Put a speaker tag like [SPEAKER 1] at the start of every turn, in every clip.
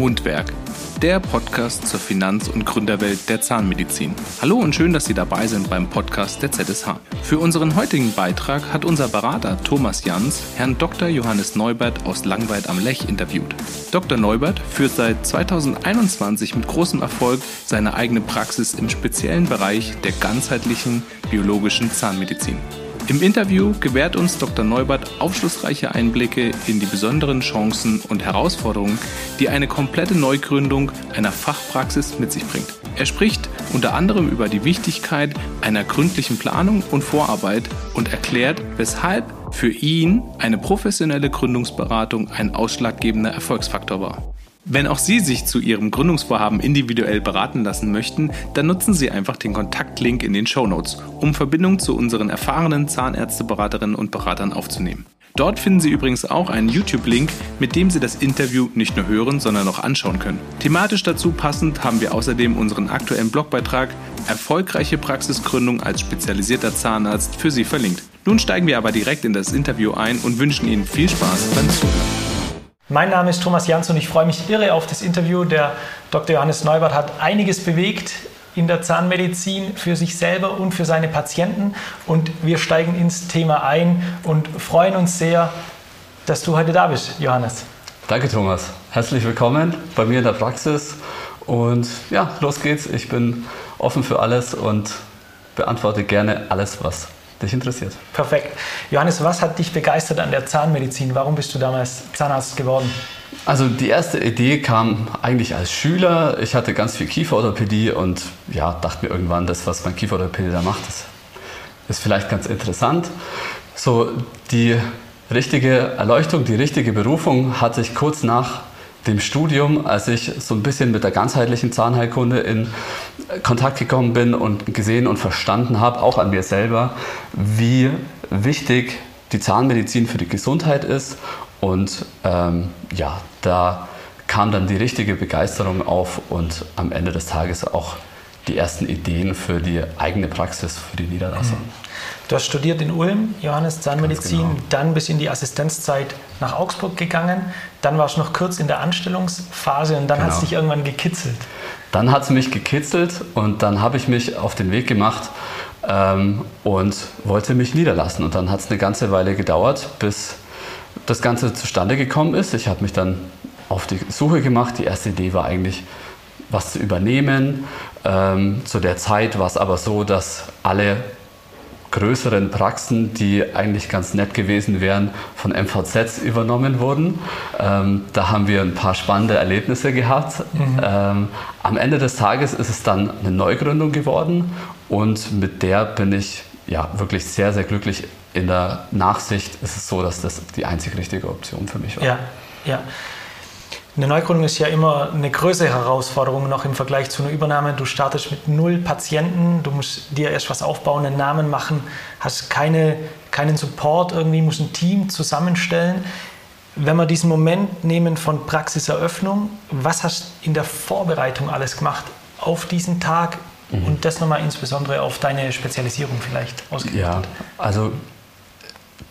[SPEAKER 1] Mundwerk, der Podcast zur Finanz- und Gründerwelt der Zahnmedizin. Hallo und schön, dass Sie dabei sind beim Podcast der ZSH. Für unseren heutigen Beitrag hat unser Berater Thomas Jans Herrn Dr. Johannes Neubert aus Langweid am Lech interviewt. Dr. Neubert führt seit 2021 mit großem Erfolg seine eigene Praxis im speziellen Bereich der ganzheitlichen biologischen Zahnmedizin. Im Interview gewährt uns Dr. Neubert aufschlussreiche Einblicke in die besonderen Chancen und Herausforderungen, die eine komplette Neugründung einer Fachpraxis mit sich bringt. Er spricht unter anderem über die Wichtigkeit einer gründlichen Planung und Vorarbeit und erklärt, weshalb für ihn eine professionelle Gründungsberatung ein ausschlaggebender Erfolgsfaktor war. Wenn auch Sie sich zu Ihrem Gründungsvorhaben individuell beraten lassen möchten, dann nutzen Sie einfach den Kontaktlink in den Show Notes, um Verbindung zu unseren erfahrenen Zahnärzteberaterinnen und Beratern aufzunehmen. Dort finden Sie übrigens auch einen YouTube-Link, mit dem Sie das Interview nicht nur hören, sondern auch anschauen können. Thematisch dazu passend haben wir außerdem unseren aktuellen Blogbeitrag Erfolgreiche Praxisgründung als spezialisierter Zahnarzt für Sie verlinkt. Nun steigen wir aber direkt in das Interview ein und wünschen Ihnen viel Spaß beim Zuhören.
[SPEAKER 2] Mein Name ist Thomas Jans und ich freue mich irre auf das Interview. Der Dr. Johannes Neubert hat einiges bewegt in der Zahnmedizin für sich selber und für seine Patienten. Und wir steigen ins Thema ein und freuen uns sehr, dass du heute da bist, Johannes.
[SPEAKER 3] Danke, Thomas. Herzlich willkommen bei mir in der Praxis. Und ja, los geht's. Ich bin offen für alles und beantworte gerne alles, was dich interessiert.
[SPEAKER 2] Perfekt. Johannes, was hat dich begeistert an der Zahnmedizin? Warum bist du damals Zahnarzt geworden?
[SPEAKER 3] Also die erste Idee kam eigentlich als Schüler. Ich hatte ganz viel Kieferorthopädie und ja, dachte mir irgendwann, das, was mein Kieferorthopäde da macht, das ist vielleicht ganz interessant. So die richtige Erleuchtung, die richtige Berufung hatte ich kurz nach dem Studium, als ich so ein bisschen mit der ganzheitlichen Zahnheilkunde in Kontakt gekommen bin und gesehen und verstanden habe, auch an mir selber, wie wichtig die Zahnmedizin für die Gesundheit ist. Und ähm, ja, da kam dann die richtige Begeisterung auf und am Ende des Tages auch die ersten Ideen für die eigene Praxis, für die Niederlassung. Mhm.
[SPEAKER 2] Du hast studiert in Ulm, Johannes Zahnmedizin, genau. dann bis in die Assistenzzeit nach Augsburg gegangen, dann warst du noch kurz in der Anstellungsphase und dann genau. hat es dich irgendwann gekitzelt.
[SPEAKER 3] Dann hat es mich gekitzelt und dann habe ich mich auf den Weg gemacht ähm, und wollte mich niederlassen. Und dann hat es eine ganze Weile gedauert, bis das Ganze zustande gekommen ist. Ich habe mich dann auf die Suche gemacht. Die erste Idee war eigentlich, was zu übernehmen. Ähm, zu der Zeit war es aber so, dass alle größeren Praxen, die eigentlich ganz nett gewesen wären, von MVZs übernommen wurden. Ähm, da haben wir ein paar spannende Erlebnisse gehabt. Mhm. Ähm, am Ende des Tages ist es dann eine Neugründung geworden und mit der bin ich ja wirklich sehr, sehr glücklich. In der Nachsicht ist es so, dass das die einzig richtige Option für mich war.
[SPEAKER 2] Ja, ja. Eine Neugründung ist ja immer eine größere Herausforderung noch im Vergleich zu einer Übernahme. Du startest mit null Patienten, du musst dir erst was aufbauen, einen Namen machen, hast keine, keinen Support irgendwie, musst ein Team zusammenstellen. Wenn wir diesen Moment nehmen von Praxiseröffnung, was hast du in der Vorbereitung alles gemacht auf diesen Tag mhm. und das nochmal insbesondere auf deine Spezialisierung vielleicht ausgerichtet?
[SPEAKER 3] Ja, also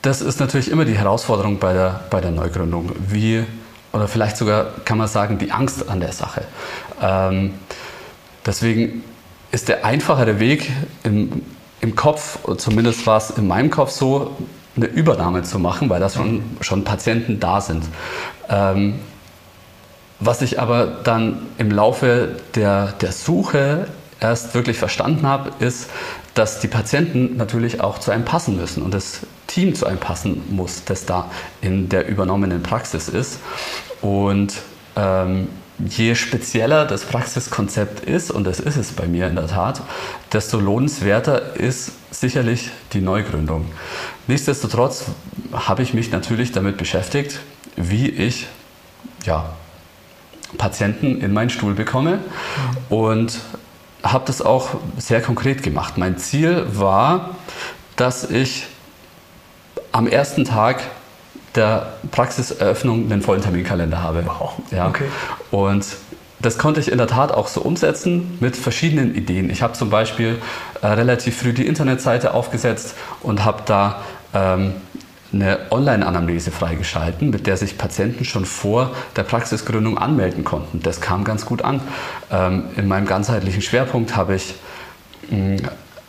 [SPEAKER 3] das ist natürlich immer die Herausforderung bei der, bei der Neugründung. Wie oder vielleicht sogar kann man sagen, die Angst an der Sache. Ähm, deswegen ist der einfachere Weg im, im Kopf, zumindest war es in meinem Kopf so, eine Übernahme zu machen, weil da schon, schon Patienten da sind. Ähm, was ich aber dann im Laufe der, der Suche erst wirklich verstanden habe, ist, dass die Patienten natürlich auch zu einem passen müssen und das Team zu einem passen muss, das da in der übernommenen Praxis ist. Und ähm, je spezieller das Praxiskonzept ist, und das ist es bei mir in der Tat, desto lohnenswerter ist sicherlich die Neugründung. Nichtsdestotrotz habe ich mich natürlich damit beschäftigt, wie ich ja, Patienten in meinen Stuhl bekomme mhm. und habe das auch sehr konkret gemacht. Mein Ziel war, dass ich am ersten Tag der Praxiseröffnung einen vollen Terminkalender habe.
[SPEAKER 2] Wow.
[SPEAKER 3] Ja. Okay. Und das konnte ich in der Tat auch so umsetzen mit verschiedenen Ideen. Ich habe zum Beispiel äh, relativ früh die Internetseite aufgesetzt und habe da ähm, eine Online-Anamnese freigeschalten, mit der sich Patienten schon vor der Praxisgründung anmelden konnten. Das kam ganz gut an. Ähm, in meinem ganzheitlichen Schwerpunkt habe ich hm,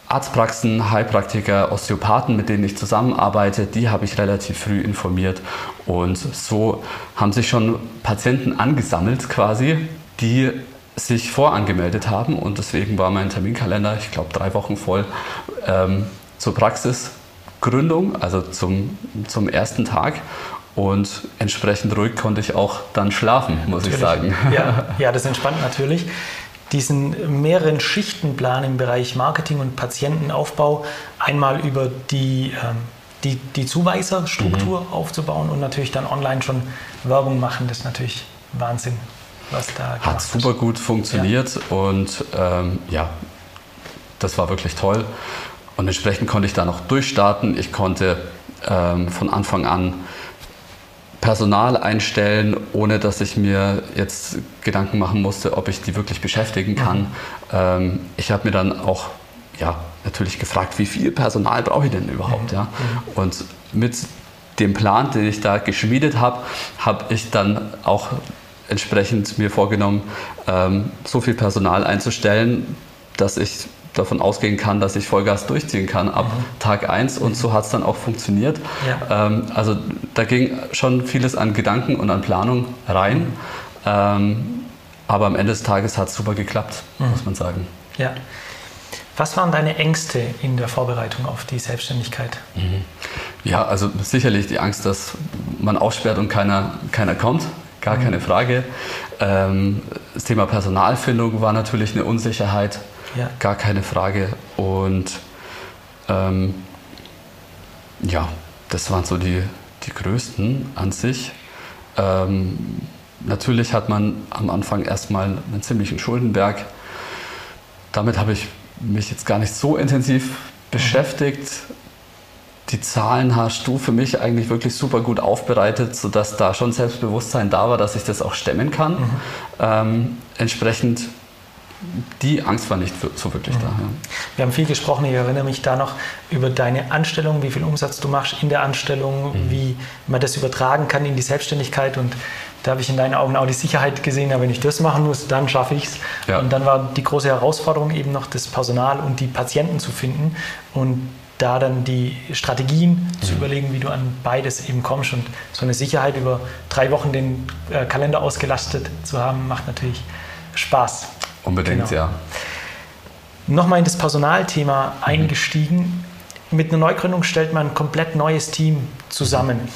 [SPEAKER 3] Arztpraxen, Heilpraktiker, Osteopathen, mit denen ich zusammenarbeite, die habe ich relativ früh informiert. Und so haben sich schon Patienten angesammelt quasi, die sich vorangemeldet haben. Und deswegen war mein Terminkalender, ich glaube, drei Wochen voll ähm, zur Praxisgründung, also zum, zum ersten Tag. Und entsprechend ruhig konnte ich auch dann schlafen, muss
[SPEAKER 2] natürlich.
[SPEAKER 3] ich sagen.
[SPEAKER 2] Ja, ja, das entspannt natürlich diesen mehreren Schichtenplan im Bereich Marketing und Patientenaufbau einmal über die, ähm, die, die Zuweiserstruktur mhm. aufzubauen und natürlich dann online schon Werbung machen. Das ist natürlich Wahnsinn,
[SPEAKER 3] was da Hat super gut funktioniert ja. und ähm, ja, das war wirklich toll. Und entsprechend konnte ich da noch durchstarten. Ich konnte ähm, von Anfang an Personal einstellen, ohne dass ich mir jetzt Gedanken machen musste, ob ich die wirklich beschäftigen kann. Ähm, ich habe mir dann auch ja, natürlich gefragt, wie viel Personal brauche ich denn überhaupt? Mhm. Ja? Mhm. Und mit dem Plan, den ich da geschmiedet habe, habe ich dann auch entsprechend mir vorgenommen, ähm, so viel Personal einzustellen, dass ich davon ausgehen kann, dass ich Vollgas durchziehen kann ab mhm. Tag 1 und so hat es dann auch funktioniert. Ja. Ähm, also da ging schon vieles an Gedanken und an Planung rein, mhm. ähm, aber am Ende des Tages hat es super geklappt, mhm. muss man sagen.
[SPEAKER 2] Ja. Was waren deine Ängste in der Vorbereitung auf die Selbstständigkeit?
[SPEAKER 3] Mhm. Ja, also sicherlich die Angst, dass man aufsperrt und keiner, keiner kommt, gar mhm. keine Frage. Ähm, das Thema Personalfindung war natürlich eine Unsicherheit. Ja. Gar keine Frage. Und ähm, ja, das waren so die, die größten an sich. Ähm, natürlich hat man am Anfang erstmal einen ziemlichen Schuldenberg. Damit habe ich mich jetzt gar nicht so intensiv beschäftigt. Die Zahlen hast du für mich eigentlich wirklich super gut aufbereitet, sodass da schon Selbstbewusstsein da war, dass ich das auch stemmen kann. Mhm. Ähm, entsprechend die Angst war nicht so wirklich mhm. da. Ja.
[SPEAKER 2] Wir haben viel gesprochen, ich erinnere mich da noch über deine Anstellung, wie viel Umsatz du machst in der Anstellung, mhm. wie man das übertragen kann in die Selbstständigkeit und da habe ich in deinen Augen auch die Sicherheit gesehen, ja, wenn ich das machen muss, dann schaffe ich es. Ja. Und dann war die große Herausforderung eben noch, das Personal und die Patienten zu finden und da dann die Strategien mhm. zu überlegen, wie du an beides eben kommst. Und so eine Sicherheit über drei Wochen den äh, Kalender ausgelastet zu haben, macht natürlich Spaß.
[SPEAKER 3] Unbedingt, genau. ja.
[SPEAKER 2] Nochmal in das Personalthema mhm. eingestiegen. Mit einer Neugründung stellt man ein komplett neues Team zusammen. Mhm.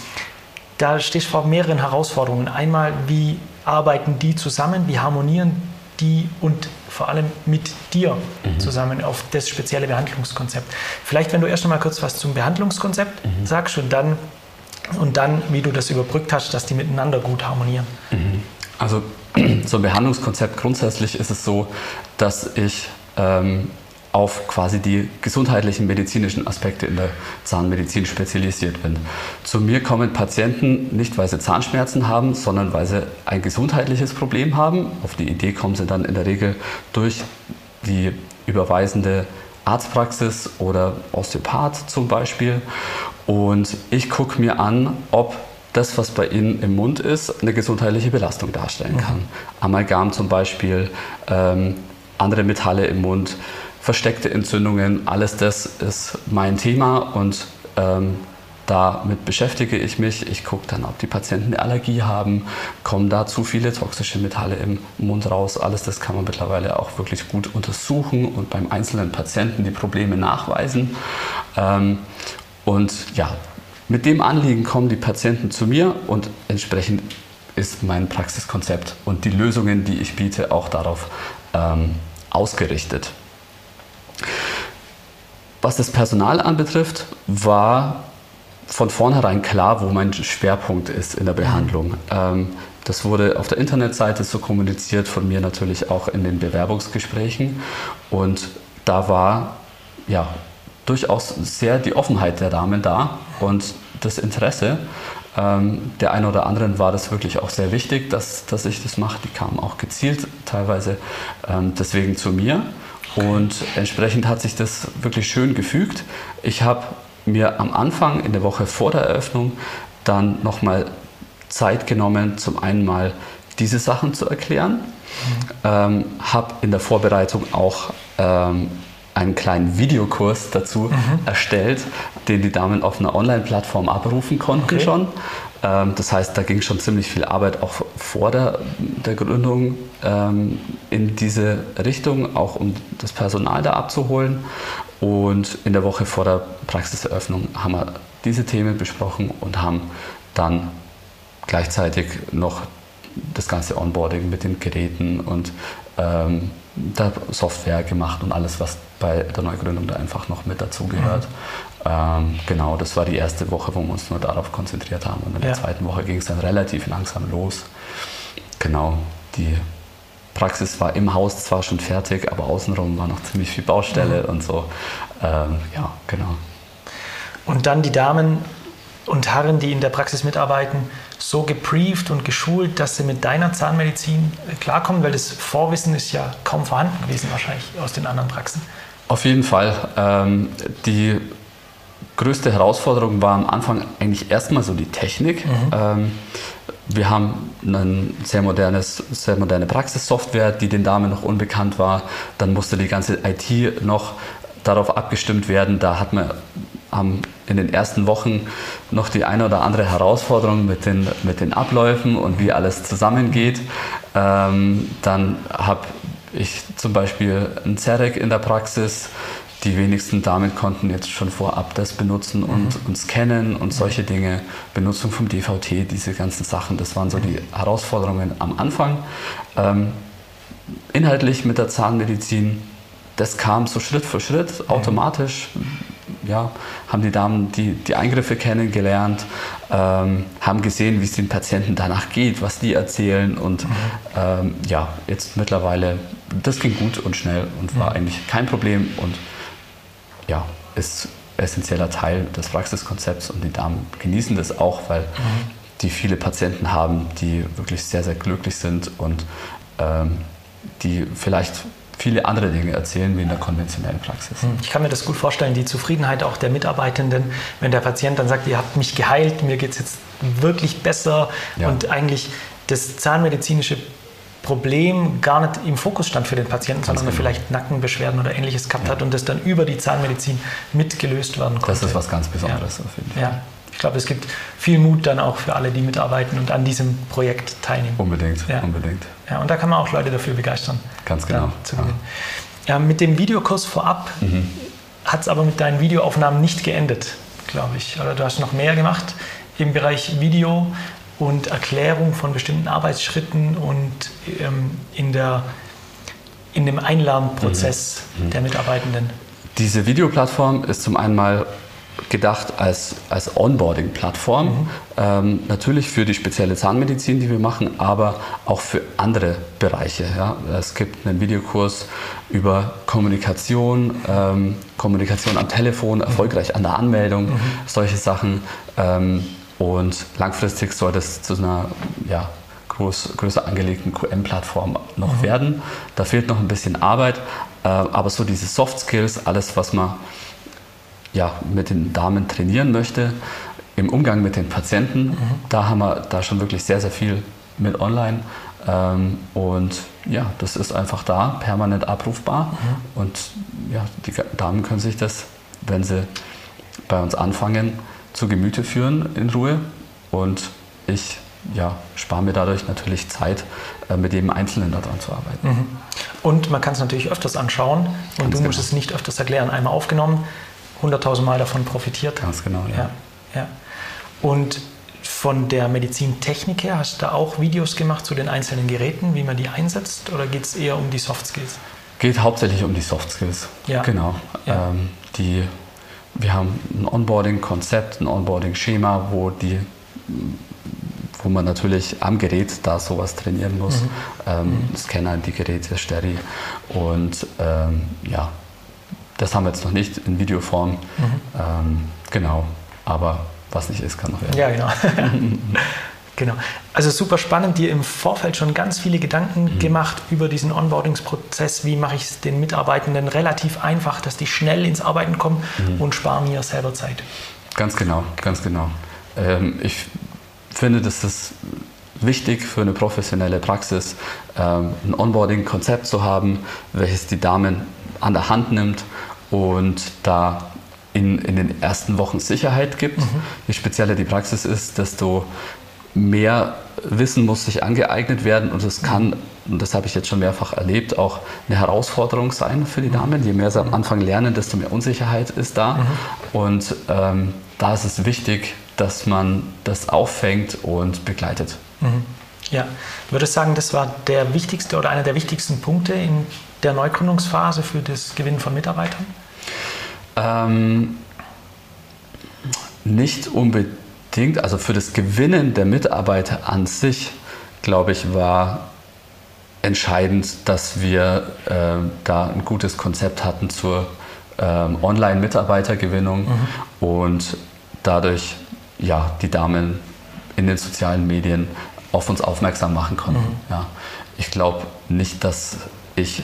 [SPEAKER 2] Da stehst du vor mehreren Herausforderungen. Einmal, wie arbeiten die zusammen, wie harmonieren die und vor allem mit dir mhm. zusammen auf das spezielle Behandlungskonzept. Vielleicht, wenn du erst einmal kurz was zum Behandlungskonzept mhm. sagst und dann, und dann, wie du das überbrückt hast, dass die miteinander gut harmonieren.
[SPEAKER 3] Mhm. Zum Behandlungskonzept grundsätzlich ist es so, dass ich ähm, auf quasi die gesundheitlichen medizinischen Aspekte in der Zahnmedizin spezialisiert bin. Zu mir kommen Patienten nicht, weil sie Zahnschmerzen haben, sondern weil sie ein gesundheitliches Problem haben. Auf die Idee kommen sie dann in der Regel durch die überweisende Arztpraxis oder Osteopath zum Beispiel. Und ich gucke mir an, ob das, was bei Ihnen im Mund ist, eine gesundheitliche Belastung darstellen kann. Mhm. Amalgam zum Beispiel, ähm, andere Metalle im Mund, versteckte Entzündungen, alles das ist mein Thema und ähm, damit beschäftige ich mich. Ich gucke dann, ob die Patienten eine Allergie haben, kommen da zu viele toxische Metalle im Mund raus. Alles das kann man mittlerweile auch wirklich gut untersuchen und beim einzelnen Patienten die Probleme nachweisen. Ähm, und ja, mit dem Anliegen kommen die Patienten zu mir und entsprechend ist mein Praxiskonzept und die Lösungen, die ich biete, auch darauf ähm, ausgerichtet. Was das Personal anbetrifft, war von vornherein klar, wo mein Schwerpunkt ist in der Behandlung. Ähm, das wurde auf der Internetseite so kommuniziert, von mir natürlich auch in den Bewerbungsgesprächen. Und da war ja durchaus sehr die Offenheit der Damen da und das Interesse. Ähm, der einen oder anderen war das wirklich auch sehr wichtig, dass, dass ich das mache. Die kamen auch gezielt teilweise ähm, deswegen zu mir. Und entsprechend hat sich das wirklich schön gefügt. Ich habe mir am Anfang in der Woche vor der Eröffnung dann nochmal Zeit genommen, zum einen mal diese Sachen zu erklären. Mhm. Ähm, habe in der Vorbereitung auch ähm, einen kleinen Videokurs dazu mhm. erstellt, den die Damen auf einer Online-Plattform abrufen konnten okay. schon. Ähm, das heißt, da ging schon ziemlich viel Arbeit auch vor der, der Gründung ähm, in diese Richtung, auch um das Personal da abzuholen. Und in der Woche vor der Praxiseröffnung haben wir diese Themen besprochen und haben dann gleichzeitig noch das ganze Onboarding mit den Geräten und ähm, der Software gemacht und alles, was bei der Neugründung da einfach noch mit dazugehört. Mhm. Ähm, genau, das war die erste Woche, wo wir uns nur darauf konzentriert haben. Und in der ja. zweiten Woche ging es dann relativ langsam los. Genau, die Praxis war im Haus zwar schon fertig, aber außenrum war noch ziemlich viel Baustelle mhm. und so. Ähm, ja, genau.
[SPEAKER 2] Und dann die Damen und Herren, die in der Praxis mitarbeiten, so gebrieft und geschult, dass sie mit deiner Zahnmedizin äh, klarkommen? Weil das Vorwissen ist ja kaum vorhanden gewesen wahrscheinlich aus den anderen Praxen.
[SPEAKER 3] Auf jeden Fall. Ähm, die größte Herausforderung war am Anfang eigentlich erstmal so die Technik. Mhm. Ähm, wir haben eine sehr, modernes, sehr moderne Praxissoftware, die den Damen noch unbekannt war. Dann musste die ganze IT noch darauf abgestimmt werden. Da hat man haben in den ersten Wochen noch die eine oder andere Herausforderung mit den, mit den Abläufen und wie alles zusammengeht. Ähm, dann habe ich zum Beispiel ein Zerek in der Praxis. Die wenigsten Damen konnten jetzt schon vorab das benutzen und, mhm. und scannen und solche Dinge. Benutzung vom DVT, diese ganzen Sachen, das waren so die Herausforderungen am Anfang. Ähm, inhaltlich mit der Zahnmedizin, das kam so Schritt für Schritt automatisch ja, haben die Damen die, die Eingriffe kennengelernt, ähm, haben gesehen, wie es den Patienten danach geht, was die erzählen und mhm. ähm, ja, jetzt mittlerweile, das ging gut und schnell und war mhm. eigentlich kein Problem und ja, ist essentieller Teil des Praxiskonzepts und die Damen genießen das auch, weil mhm. die viele Patienten haben, die wirklich sehr, sehr glücklich sind und ähm, die vielleicht viele andere Dinge erzählen wie in der konventionellen Praxis. Hm,
[SPEAKER 2] ich kann mir das gut vorstellen, die Zufriedenheit auch der Mitarbeitenden, wenn der Patient dann sagt, ihr habt mich geheilt, mir geht es jetzt wirklich besser ja. und eigentlich das zahnmedizinische Problem gar nicht im Fokus stand für den Patienten, Ganz sondern genau. er vielleicht Nackenbeschwerden oder ähnliches gehabt ja. hat und das dann über die Zahnmedizin mitgelöst werden konnte.
[SPEAKER 3] Das ist was ganz Besonderes
[SPEAKER 2] ja. auf jeden Fall. Ja. Ich glaube, es gibt viel Mut dann auch für alle, die mitarbeiten und an diesem Projekt teilnehmen.
[SPEAKER 3] Unbedingt, ja. unbedingt.
[SPEAKER 2] Ja, und da kann man auch Leute dafür begeistern.
[SPEAKER 3] Ganz genau.
[SPEAKER 2] Ja. mit dem Videokurs vorab mhm. hat es aber mit deinen Videoaufnahmen nicht geendet, glaube ich. Oder du hast noch mehr gemacht im Bereich Video und Erklärung von bestimmten Arbeitsschritten und ähm, in, der, in dem Einlernprozess mhm. Mhm. der Mitarbeitenden.
[SPEAKER 3] Diese Videoplattform ist zum einen mal gedacht als, als Onboarding-Plattform. Mhm. Ähm, natürlich für die spezielle Zahnmedizin, die wir machen, aber auch für andere Bereiche. Ja. Es gibt einen Videokurs über Kommunikation, ähm, Kommunikation am Telefon, erfolgreich an der Anmeldung, mhm. solche Sachen. Ähm, und langfristig soll das zu einer ja, groß, größer angelegten QM-Plattform noch mhm. werden. Da fehlt noch ein bisschen Arbeit, äh, aber so diese Soft Skills, alles, was man ja, mit den Damen trainieren möchte, im Umgang mit den Patienten, mhm. da haben wir da schon wirklich sehr, sehr viel mit online. Ähm, und ja, das ist einfach da, permanent abrufbar. Mhm. Und ja, die Damen können sich das, wenn sie bei uns anfangen, zu Gemüte führen in Ruhe. Und ich ja, spare mir dadurch natürlich Zeit, äh, mit jedem Einzelnen daran zu arbeiten. Mhm.
[SPEAKER 2] Und man kann es natürlich öfters anschauen und Ganz du genau. musst es nicht öfters erklären. Einmal aufgenommen, 100.000 Mal davon profitiert.
[SPEAKER 3] Ganz genau,
[SPEAKER 2] ja. ja, ja. Und von der Medizintechnik her, hast du da auch Videos gemacht zu den einzelnen Geräten, wie man die einsetzt, oder geht es eher um die Soft Skills?
[SPEAKER 3] Geht hauptsächlich um die Soft Skills. Ja. Genau. Ja. Ähm, die, wir haben ein Onboarding-Konzept, ein Onboarding-Schema, wo die wo man natürlich am Gerät da sowas trainieren muss. Mhm. Ähm, mhm. Scanner, die Geräte, Steri und ähm, ja, das haben wir jetzt noch nicht in Videoform. Mhm. Ähm, genau, aber was nicht ist, kann noch werden.
[SPEAKER 2] Ja, genau. Genau. Also super spannend, dir im Vorfeld schon ganz viele Gedanken mhm. gemacht über diesen Onboardingsprozess. Wie mache ich es den Mitarbeitenden relativ einfach, dass die schnell ins Arbeiten kommen mhm. und sparen mir selber Zeit?
[SPEAKER 3] Ganz genau, ganz genau. Ähm, ich finde, das ist wichtig für eine professionelle Praxis, ähm, ein Onboarding-Konzept zu haben, welches die Damen an der Hand nimmt und da in, in den ersten Wochen Sicherheit gibt. Mhm. Je spezieller die Praxis ist, desto mehr Wissen muss sich angeeignet werden und es kann, und das habe ich jetzt schon mehrfach erlebt, auch eine Herausforderung sein für die Damen. Je mehr sie am Anfang lernen, desto mehr Unsicherheit ist da. Mhm. Und ähm, da ist es wichtig, dass man das auffängt und begleitet. Mhm.
[SPEAKER 2] Ja, würde sagen, das war der wichtigste oder einer der wichtigsten Punkte in der Neugründungsphase für das Gewinnen von Mitarbeitern?
[SPEAKER 3] Ähm, nicht unbedingt bedingt, also für das Gewinnen der Mitarbeiter an sich, glaube ich, war entscheidend, dass wir äh, da ein gutes Konzept hatten zur ähm, Online-Mitarbeitergewinnung mhm. und dadurch ja, die Damen in den sozialen Medien auf uns aufmerksam machen konnten. Mhm. Ja. Ich glaube nicht, dass ich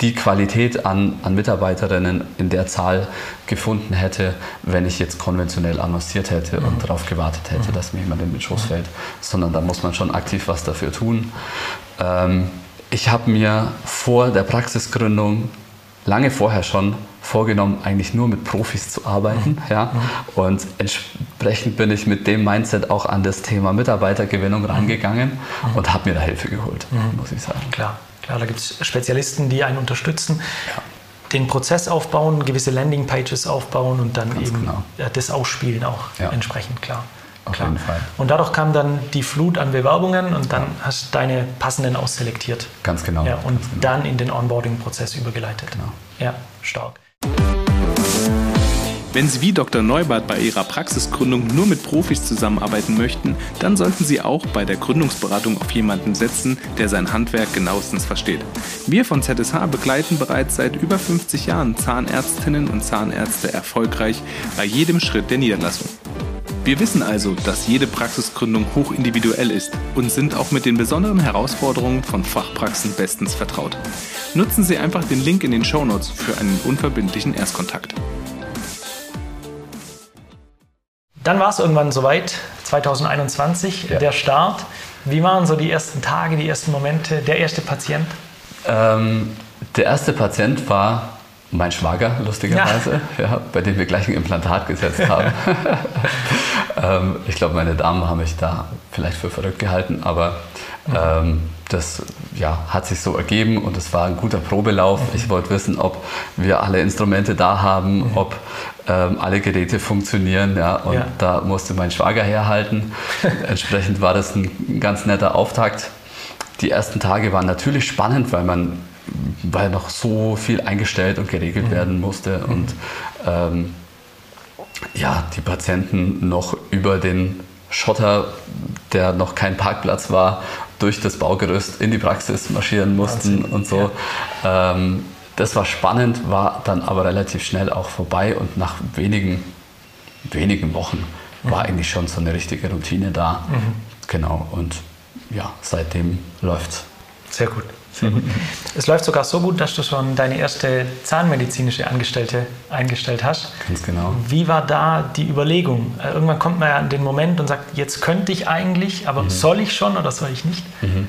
[SPEAKER 3] die Qualität an, an Mitarbeiterinnen in der Zahl gefunden hätte, wenn ich jetzt konventionell annonciert hätte und mhm. darauf gewartet hätte, mhm. dass mir jemand in den Schoß fällt, sondern da muss man schon aktiv was dafür tun. Ähm, ich habe mir vor der Praxisgründung lange vorher schon vorgenommen, eigentlich nur mit Profis zu arbeiten. Mhm. Ja? Mhm. Und entsprechend bin ich mit dem Mindset auch an das Thema Mitarbeitergewinnung rangegangen mhm. und habe mir da Hilfe geholt, muss ich sagen.
[SPEAKER 2] Klar. Klar, da gibt es Spezialisten, die einen unterstützen, ja. den Prozess aufbauen, gewisse Landingpages aufbauen und dann Ganz eben genau. das ausspielen auch ja. entsprechend, klar.
[SPEAKER 3] Auf klar. jeden Fall.
[SPEAKER 2] Und dadurch kam dann die Flut an Bewerbungen und dann ja. hast du deine passenden ausselektiert.
[SPEAKER 3] Ganz genau.
[SPEAKER 2] Ja, und
[SPEAKER 3] Ganz genau.
[SPEAKER 2] dann in den Onboarding-Prozess übergeleitet. Genau. Ja, stark.
[SPEAKER 1] Wenn Sie wie Dr. Neubart bei Ihrer Praxisgründung nur mit Profis zusammenarbeiten möchten, dann sollten Sie auch bei der Gründungsberatung auf jemanden setzen, der sein Handwerk genauestens versteht. Wir von ZSH begleiten bereits seit über 50 Jahren Zahnärztinnen und Zahnärzte erfolgreich bei jedem Schritt der Niederlassung. Wir wissen also, dass jede Praxisgründung hochindividuell ist und sind auch mit den besonderen Herausforderungen von Fachpraxen bestens vertraut. Nutzen Sie einfach den Link in den Shownotes für einen unverbindlichen Erstkontakt.
[SPEAKER 2] Dann war es irgendwann soweit, 2021, ja. der Start. Wie waren so die ersten Tage, die ersten Momente, der erste Patient?
[SPEAKER 3] Ähm, der erste Patient war mein Schwager, lustigerweise, ja. ja bei dem wir gleich ein Implantat gesetzt haben. ähm, ich glaube, meine Damen haben mich da vielleicht für verrückt gehalten, aber ähm, das ja, hat sich so ergeben und es war ein guter Probelauf. Ich wollte wissen, ob wir alle Instrumente da haben, mhm. ob ähm, alle Geräte funktionieren. Ja, und ja. da musste mein Schwager herhalten. Entsprechend war das ein ganz netter Auftakt. Die ersten Tage waren natürlich spannend, weil man weil noch so viel eingestellt und geregelt mhm. werden musste und ähm, ja, die Patienten noch über den Schotter, der noch kein Parkplatz war, durch das Baugerüst in die Praxis marschieren mussten Wahnsinn. und so. Ja. Ähm, das war spannend, war dann aber relativ schnell auch vorbei und nach wenigen, wenigen Wochen mhm. war eigentlich schon so eine richtige Routine da. Mhm. Genau, und ja, seitdem läuft's.
[SPEAKER 2] Sehr gut. Sehr gut. Es läuft sogar so gut, dass du schon deine erste zahnmedizinische Angestellte eingestellt hast.
[SPEAKER 3] Ganz genau.
[SPEAKER 2] Wie war da die Überlegung? Äh, irgendwann kommt man ja an den Moment und sagt, jetzt könnte ich eigentlich, aber mhm. soll ich schon oder soll ich nicht? Mhm.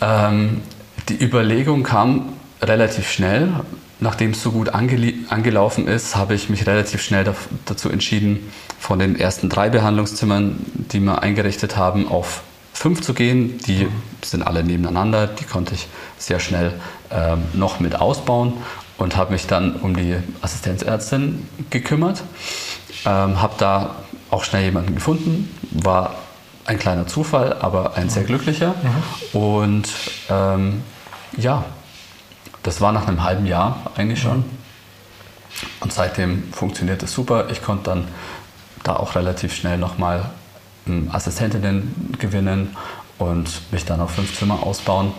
[SPEAKER 3] Ähm, die Überlegung kam relativ schnell. Nachdem es so gut angelaufen ist, habe ich mich relativ schnell dazu entschieden, von den ersten drei Behandlungszimmern, die wir eingerichtet haben, auf fünf zu gehen. Die sind alle nebeneinander, die konnte ich sehr schnell ähm, noch mit ausbauen und habe mich dann um die Assistenzärztin gekümmert. Ähm, habe da auch schnell jemanden gefunden, war ein kleiner Zufall, aber ein sehr glücklicher. Mhm. Und ähm, ja, das war nach einem halben Jahr eigentlich schon. Und seitdem funktioniert es super. Ich konnte dann da auch relativ schnell nochmal Assistentinnen gewinnen und mich dann auf fünf Zimmer ausbauen.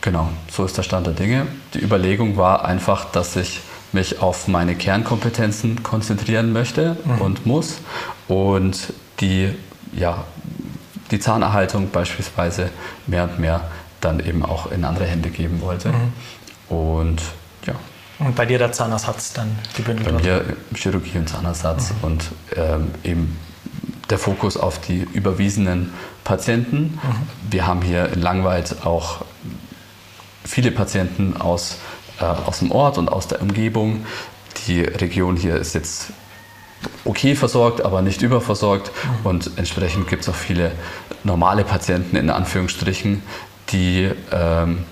[SPEAKER 3] Genau, so ist der Stand der Dinge. Die Überlegung war einfach, dass ich mich auf meine Kernkompetenzen konzentrieren möchte mhm. und muss und die ja, die Zahnerhaltung beispielsweise mehr und mehr dann eben auch in andere Hände geben wollte. Mhm. Und ja.
[SPEAKER 2] Und bei dir der Zahnersatz dann
[SPEAKER 3] gebündelt Bei mir Chirurgie und Zahnersatz mhm. und ähm, eben der Fokus auf die überwiesenen Patienten. Mhm. Wir haben hier in Langweid auch viele Patienten aus, äh, aus dem Ort und aus der Umgebung. Die Region hier ist jetzt okay versorgt, aber nicht überversorgt. Mhm. Und entsprechend gibt es auch viele normale Patienten in Anführungsstrichen, die ähm,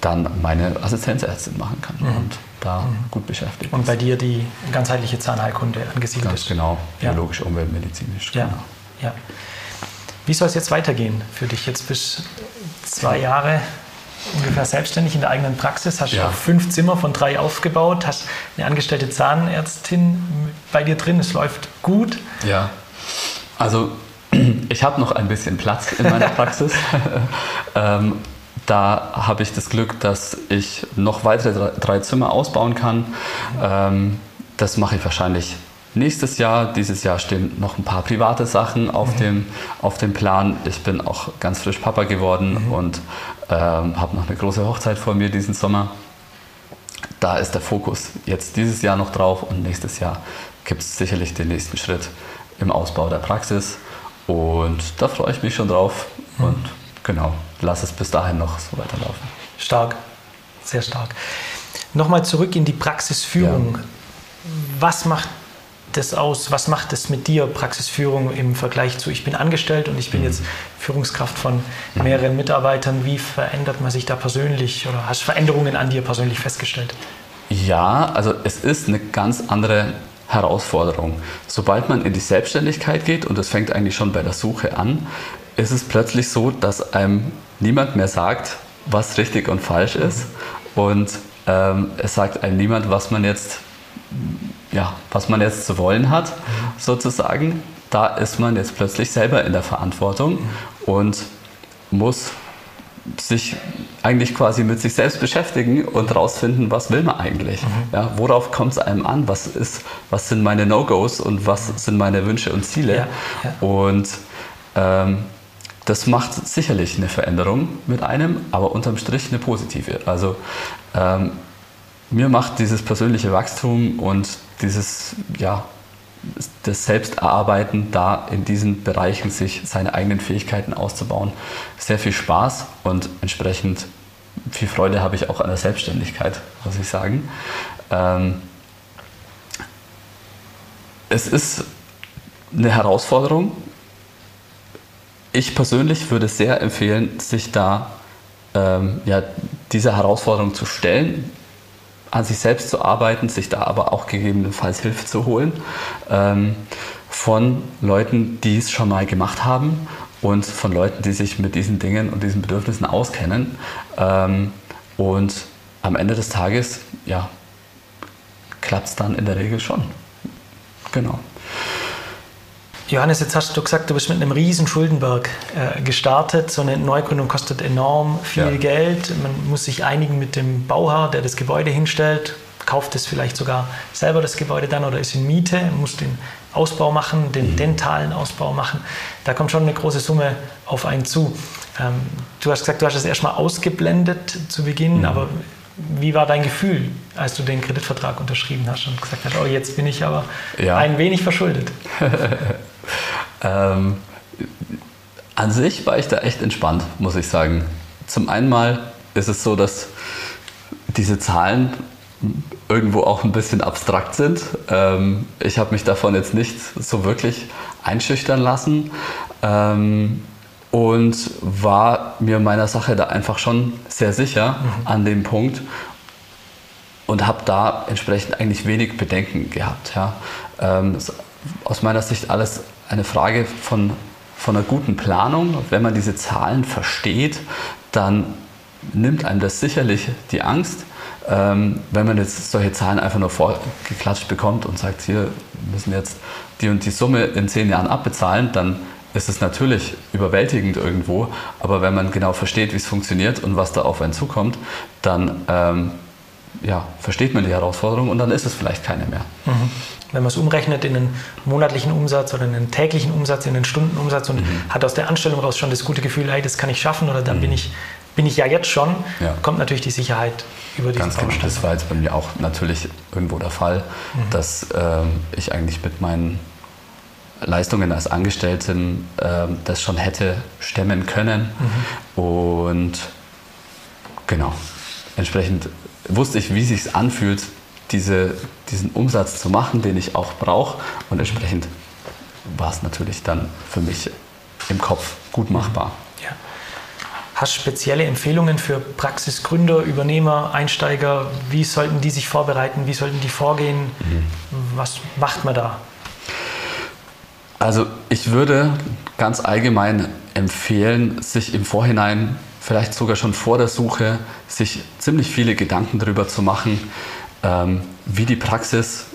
[SPEAKER 3] dann meine Assistenzärztin machen kann mhm. Da mhm. gut beschäftigt
[SPEAKER 2] Und bei dir die ganzheitliche Zahnheilkunde angesiedelt
[SPEAKER 3] Ganz
[SPEAKER 2] ist.
[SPEAKER 3] genau, biologisch, ja. umweltmedizinisch.
[SPEAKER 2] Ja. Genau. ja. Wie soll es jetzt weitergehen für dich? Jetzt bis zwei Jahre ungefähr selbstständig in der eigenen Praxis, hast ja. fünf Zimmer von drei aufgebaut, hast eine angestellte Zahnärztin bei dir drin, es läuft gut.
[SPEAKER 3] Ja, also ich habe noch ein bisschen Platz in meiner Praxis. ähm, da habe ich das Glück, dass ich noch weitere drei Zimmer ausbauen kann. Ähm, das mache ich wahrscheinlich nächstes Jahr. Dieses Jahr stehen noch ein paar private Sachen auf, mhm. dem, auf dem Plan. Ich bin auch ganz frisch Papa geworden mhm. und ähm, habe noch eine große Hochzeit vor mir diesen Sommer. Da ist der Fokus jetzt dieses Jahr noch drauf und nächstes Jahr gibt es sicherlich den nächsten Schritt im Ausbau der Praxis. Und da freue ich mich schon drauf. Mhm. Und genau, lass es bis dahin noch so weiterlaufen.
[SPEAKER 2] Stark, sehr stark. Nochmal zurück in die Praxisführung. Ja. Was macht das aus? Was macht es mit dir, Praxisführung im Vergleich zu, ich bin angestellt und ich bin mhm. jetzt Führungskraft von mehreren Mitarbeitern? Wie verändert man sich da persönlich oder hast du Veränderungen an dir persönlich festgestellt?
[SPEAKER 3] Ja, also es ist eine ganz andere Herausforderung. Sobald man in die Selbstständigkeit geht, und das fängt eigentlich schon bei der Suche an, ist es plötzlich so, dass einem niemand mehr sagt, was richtig und falsch ist. Und ähm, es sagt einem niemand, was man jetzt ja, was man jetzt zu wollen hat, sozusagen, da ist man jetzt plötzlich selber in der Verantwortung und muss sich eigentlich quasi mit sich selbst beschäftigen und rausfinden, was will man eigentlich? Mhm. Ja, worauf kommt es einem an? Was, ist, was sind meine No-Gos und was sind meine Wünsche und Ziele? Ja, ja. Und ähm, das macht sicherlich eine Veränderung mit einem, aber unterm Strich eine positive. Also ähm, mir macht dieses persönliche Wachstum und dieses, ja, das Selbsterarbeiten, da in diesen Bereichen sich seine eigenen Fähigkeiten auszubauen, sehr viel Spaß und entsprechend viel Freude habe ich auch an der Selbstständigkeit, muss ich sagen. Ähm, es ist eine Herausforderung. Ich persönlich würde sehr empfehlen, sich da ähm, ja, dieser Herausforderung zu stellen, an sich selbst zu arbeiten, sich da aber auch gegebenenfalls Hilfe zu holen ähm, von Leuten, die es schon mal gemacht haben und von Leuten, die sich mit diesen Dingen und diesen Bedürfnissen auskennen. Ähm, und am Ende des Tages, ja, klappt es dann in der Regel schon. Genau.
[SPEAKER 2] Johannes, jetzt hast du gesagt, du bist mit einem riesen Schuldenberg äh, gestartet. So eine Neugründung kostet enorm viel ja. Geld. Man muss sich einigen mit dem Bauherr, der das Gebäude hinstellt, kauft es vielleicht sogar selber das Gebäude dann oder ist in Miete, muss den Ausbau machen, den mhm. dentalen Ausbau machen. Da kommt schon eine große Summe auf einen zu. Ähm, du hast gesagt, du hast es erstmal ausgeblendet zu Beginn, mhm. aber wie war dein Gefühl, als du den Kreditvertrag unterschrieben hast und gesagt hast, oh, jetzt bin ich aber ja. ein wenig verschuldet?
[SPEAKER 3] ähm, an sich war ich da echt entspannt, muss ich sagen. Zum einen mal ist es so, dass diese Zahlen irgendwo auch ein bisschen abstrakt sind. Ähm, ich habe mich davon jetzt nicht so wirklich einschüchtern lassen ähm, und war mir meiner Sache da einfach schon sehr sicher mhm. an dem Punkt und habe da entsprechend eigentlich wenig Bedenken gehabt. Ja. Ähm, aus meiner Sicht alles eine Frage von, von einer guten Planung. Wenn man diese Zahlen versteht, dann nimmt einem das sicherlich die Angst. Ähm, wenn man jetzt solche Zahlen einfach nur vorgeklatscht bekommt und sagt, hier müssen jetzt die und die Summe in zehn Jahren abbezahlen, dann ist es natürlich überwältigend irgendwo. Aber wenn man genau versteht, wie es funktioniert und was da auf einen zukommt, dann ähm, ja, versteht man die Herausforderung und dann ist es vielleicht keine mehr.
[SPEAKER 2] Mhm. Wenn man es umrechnet in einen monatlichen Umsatz oder in einen täglichen Umsatz, in einen Stundenumsatz und mhm. hat aus der Anstellung raus schon das gute Gefühl, hey, das kann ich schaffen oder dann mhm. bin, ich, bin ich ja jetzt schon, ja. kommt natürlich die Sicherheit über diesen
[SPEAKER 3] Ganz genau. Das war jetzt bei mir auch natürlich irgendwo der Fall, mhm. dass ähm, ich eigentlich mit meinen Leistungen als Angestellten ähm, das schon hätte stemmen können. Mhm. Und genau, entsprechend wusste ich, wie es sich anfühlt, diese, diesen Umsatz zu machen, den ich auch brauche. Und entsprechend war es natürlich dann für mich im Kopf gut machbar. Ja.
[SPEAKER 2] Hast spezielle Empfehlungen für Praxisgründer, Übernehmer, Einsteiger? Wie sollten die sich vorbereiten? Wie sollten die vorgehen? Mhm. Was macht man da?
[SPEAKER 3] Also ich würde ganz allgemein empfehlen, sich im Vorhinein, vielleicht sogar schon vor der Suche, sich ziemlich viele Gedanken darüber zu machen, ähm, wie die Praxis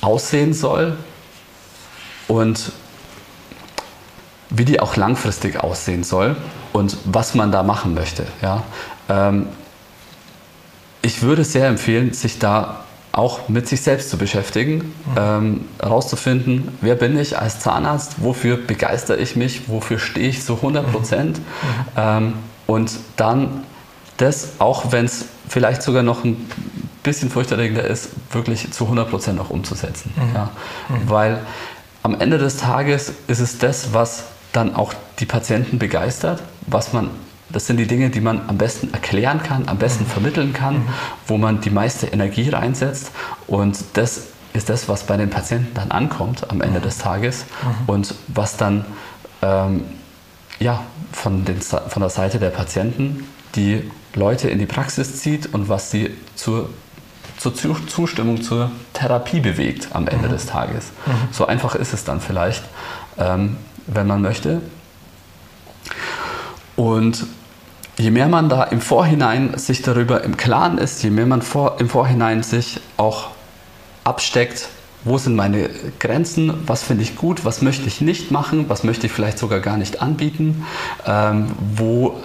[SPEAKER 3] aussehen soll und wie die auch langfristig aussehen soll und was man da machen möchte. Ja? Ähm, ich würde sehr empfehlen, sich da auch mit sich selbst zu beschäftigen, mhm. ähm, wer bin ich als Zahnarzt, wofür begeistere ich mich, wofür stehe ich zu 100 Prozent mhm. ähm, und dann das, auch wenn es vielleicht sogar noch ein bisschen furchterregender ist, wirklich zu 100 Prozent auch umzusetzen. Mhm. Ja. Mhm. Weil am Ende des Tages ist es das, was dann auch die Patienten begeistert, was man das sind die Dinge, die man am besten erklären kann, am besten mhm. vermitteln kann, mhm. wo man die meiste Energie reinsetzt. Und das ist das, was bei den Patienten dann ankommt am Ende mhm. des Tages mhm. und was dann ähm, ja, von, den, von der Seite der Patienten die Leute in die Praxis zieht und was sie zur, zur Zustimmung zur Therapie bewegt am Ende mhm. des Tages. Mhm. So einfach ist es dann vielleicht, ähm, wenn man möchte. Und je mehr man da im Vorhinein sich darüber im Klaren ist, je mehr man vor, im Vorhinein sich auch absteckt, wo sind meine Grenzen, was finde ich gut, was möchte ich nicht machen, was möchte ich vielleicht sogar gar nicht anbieten, ähm, wo,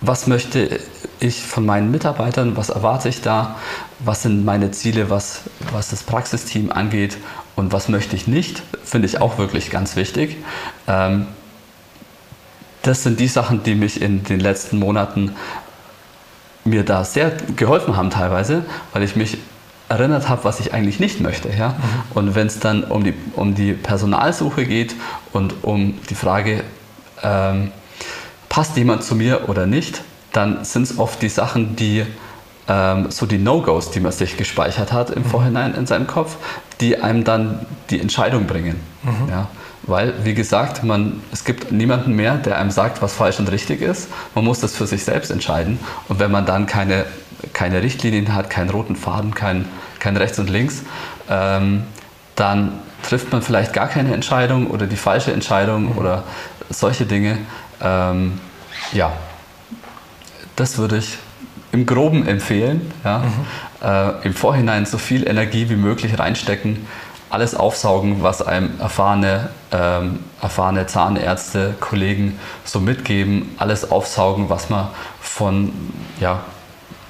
[SPEAKER 3] was möchte ich von meinen Mitarbeitern, was erwarte ich da, was sind meine Ziele, was, was das Praxisteam angeht und was möchte ich nicht, finde ich auch wirklich ganz wichtig. Ähm, das sind die Sachen, die mich in den letzten Monaten mir da sehr geholfen haben teilweise, weil ich mich erinnert habe, was ich eigentlich nicht möchte. Ja? Mhm. Und wenn es dann um die, um die Personalsuche geht und um die Frage, ähm, passt jemand zu mir oder nicht, dann sind es oft die Sachen, die ähm, so die No-Gos, die man sich gespeichert hat im mhm. Vorhinein in seinem Kopf, die einem dann die Entscheidung bringen. Mhm. Ja? Weil, wie gesagt, man, es gibt niemanden mehr, der einem sagt, was falsch und richtig ist. Man muss das für sich selbst entscheiden. Und wenn man dann keine, keine Richtlinien hat, keinen roten Faden, kein, kein rechts und links, ähm, dann trifft man vielleicht gar keine Entscheidung oder die falsche Entscheidung mhm. oder solche Dinge. Ähm, ja, das würde ich im Groben empfehlen. Ja? Mhm. Äh, Im Vorhinein so viel Energie wie möglich reinstecken alles aufsaugen, was einem erfahrene, ähm, erfahrene Zahnärzte, Kollegen so mitgeben, alles aufsaugen, was man von, ja,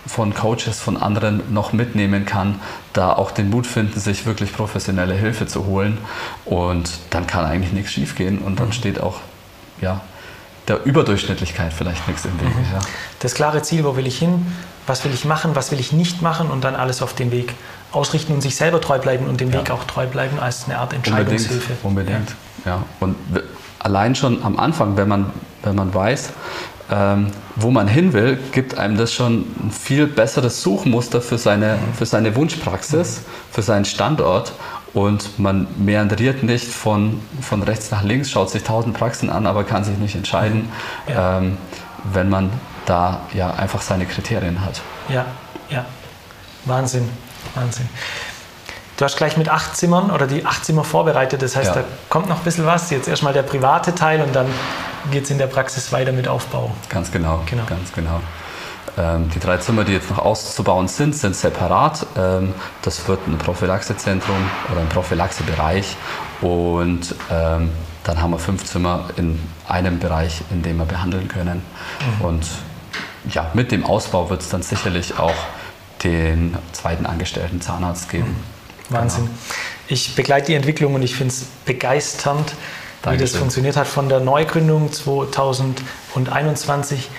[SPEAKER 3] von Coaches, von anderen noch mitnehmen kann, da auch den Mut finden, sich wirklich professionelle Hilfe zu holen und dann kann eigentlich nichts schiefgehen und dann mhm. steht auch ja, der Überdurchschnittlichkeit vielleicht nichts im Weg. Mhm. Ja.
[SPEAKER 2] Das klare Ziel, wo will ich hin, was will ich machen, was will ich nicht machen und dann alles auf den Weg ausrichten und sich selber treu bleiben und dem ja. Weg auch treu bleiben als eine Art Entscheidungshilfe.
[SPEAKER 3] Unbedingt, unbedingt. Ja. ja. Und allein schon am Anfang, wenn man, wenn man weiß, ähm, wo man hin will, gibt einem das schon ein viel besseres Suchmuster für seine, für seine Wunschpraxis, für seinen Standort und man meandriert nicht von, von rechts nach links, schaut sich tausend Praxen an, aber kann sich nicht entscheiden, ja. ähm, wenn man da ja einfach seine Kriterien hat.
[SPEAKER 2] Ja, ja. Wahnsinn. Wahnsinn. Du hast gleich mit acht Zimmern oder die acht Zimmer vorbereitet. Das heißt, ja. da kommt noch ein bisschen was. Jetzt erstmal der private Teil und dann geht es in der Praxis weiter mit Aufbau.
[SPEAKER 3] Ganz genau. genau. Ganz genau. Ähm, die drei Zimmer, die jetzt noch auszubauen sind, sind separat. Ähm, das wird ein Prophylaxezentrum oder ein Prophylaxebereich. Und ähm, dann haben wir fünf Zimmer in einem Bereich, in dem wir behandeln können. Mhm. Und ja, mit dem Ausbau wird es dann sicherlich auch den zweiten angestellten Zahnarzt geben.
[SPEAKER 2] Mhm. Wahnsinn. Genau. Ich begleite die Entwicklung und ich finde es begeisternd, Dankeschön. wie das funktioniert hat von der Neugründung 2021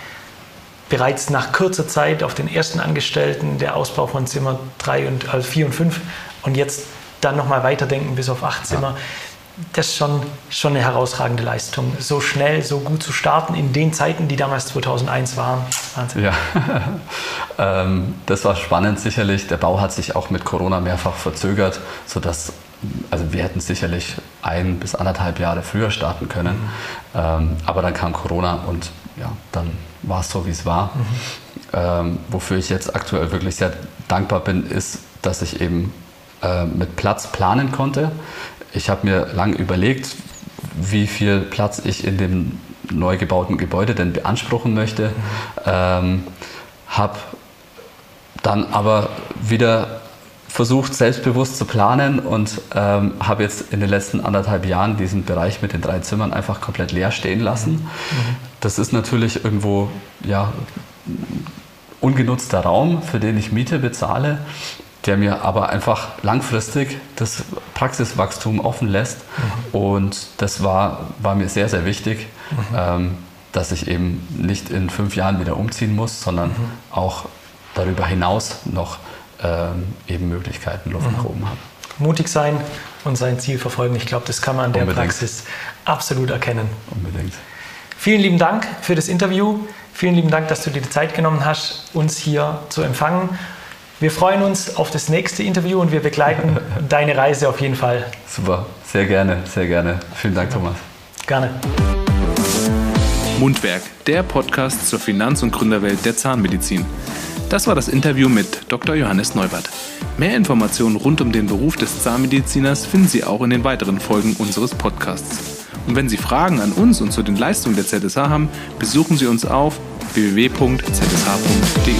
[SPEAKER 2] bereits nach kurzer Zeit auf den ersten Angestellten der Ausbau von Zimmer 3 und äh, 4 und 5 und jetzt dann nochmal weiterdenken bis auf acht Zimmer. Ja. Das ist schon, schon eine herausragende Leistung. So schnell, so gut zu starten in den Zeiten, die damals 2001 waren.
[SPEAKER 3] Wahnsinn. Ja, ähm, das war spannend sicherlich. Der Bau hat sich auch mit Corona mehrfach verzögert, sodass also wir hätten sicherlich ein bis anderthalb Jahre früher starten können. Mhm. Ähm, aber dann kam Corona und ja, dann war es so, wie es war. Mhm. Ähm, wofür ich jetzt aktuell wirklich sehr dankbar bin, ist, dass ich eben äh, mit Platz planen konnte. Ich habe mir lange überlegt, wie viel Platz ich in dem neu gebauten Gebäude denn beanspruchen möchte. Mhm. Ähm, habe dann aber wieder versucht, selbstbewusst zu planen und ähm, habe jetzt in den letzten anderthalb Jahren diesen Bereich mit den drei Zimmern einfach komplett leer stehen lassen. Mhm. Das ist natürlich irgendwo ja, ungenutzter Raum, für den ich Miete bezahle, der mir aber einfach langfristig das Praxiswachstum offen lässt. Mhm. Und das war, war mir sehr, sehr wichtig, mhm. ähm, dass ich eben nicht in fünf Jahren wieder umziehen muss, sondern auch darüber hinaus noch eben Möglichkeiten Luft mhm. nach oben haben.
[SPEAKER 2] Mutig sein und sein Ziel verfolgen. Ich glaube, das kann man an der Unbedingt. Praxis absolut erkennen.
[SPEAKER 3] Unbedingt.
[SPEAKER 2] Vielen lieben Dank für das Interview. Vielen lieben Dank, dass du dir die Zeit genommen hast, uns hier zu empfangen. Wir freuen uns auf das nächste Interview und wir begleiten deine Reise auf jeden Fall.
[SPEAKER 3] Super, sehr gerne, sehr gerne. Vielen Dank, Thomas.
[SPEAKER 2] Gerne.
[SPEAKER 1] Mundwerk, der Podcast zur Finanz- und Gründerwelt der Zahnmedizin. Das war das Interview mit Dr. Johannes Neubert. Mehr Informationen rund um den Beruf des Zahnmediziners finden Sie auch in den weiteren Folgen unseres Podcasts. Und wenn Sie Fragen an uns und zu den Leistungen der ZSH haben, besuchen Sie uns auf www.zsh.de.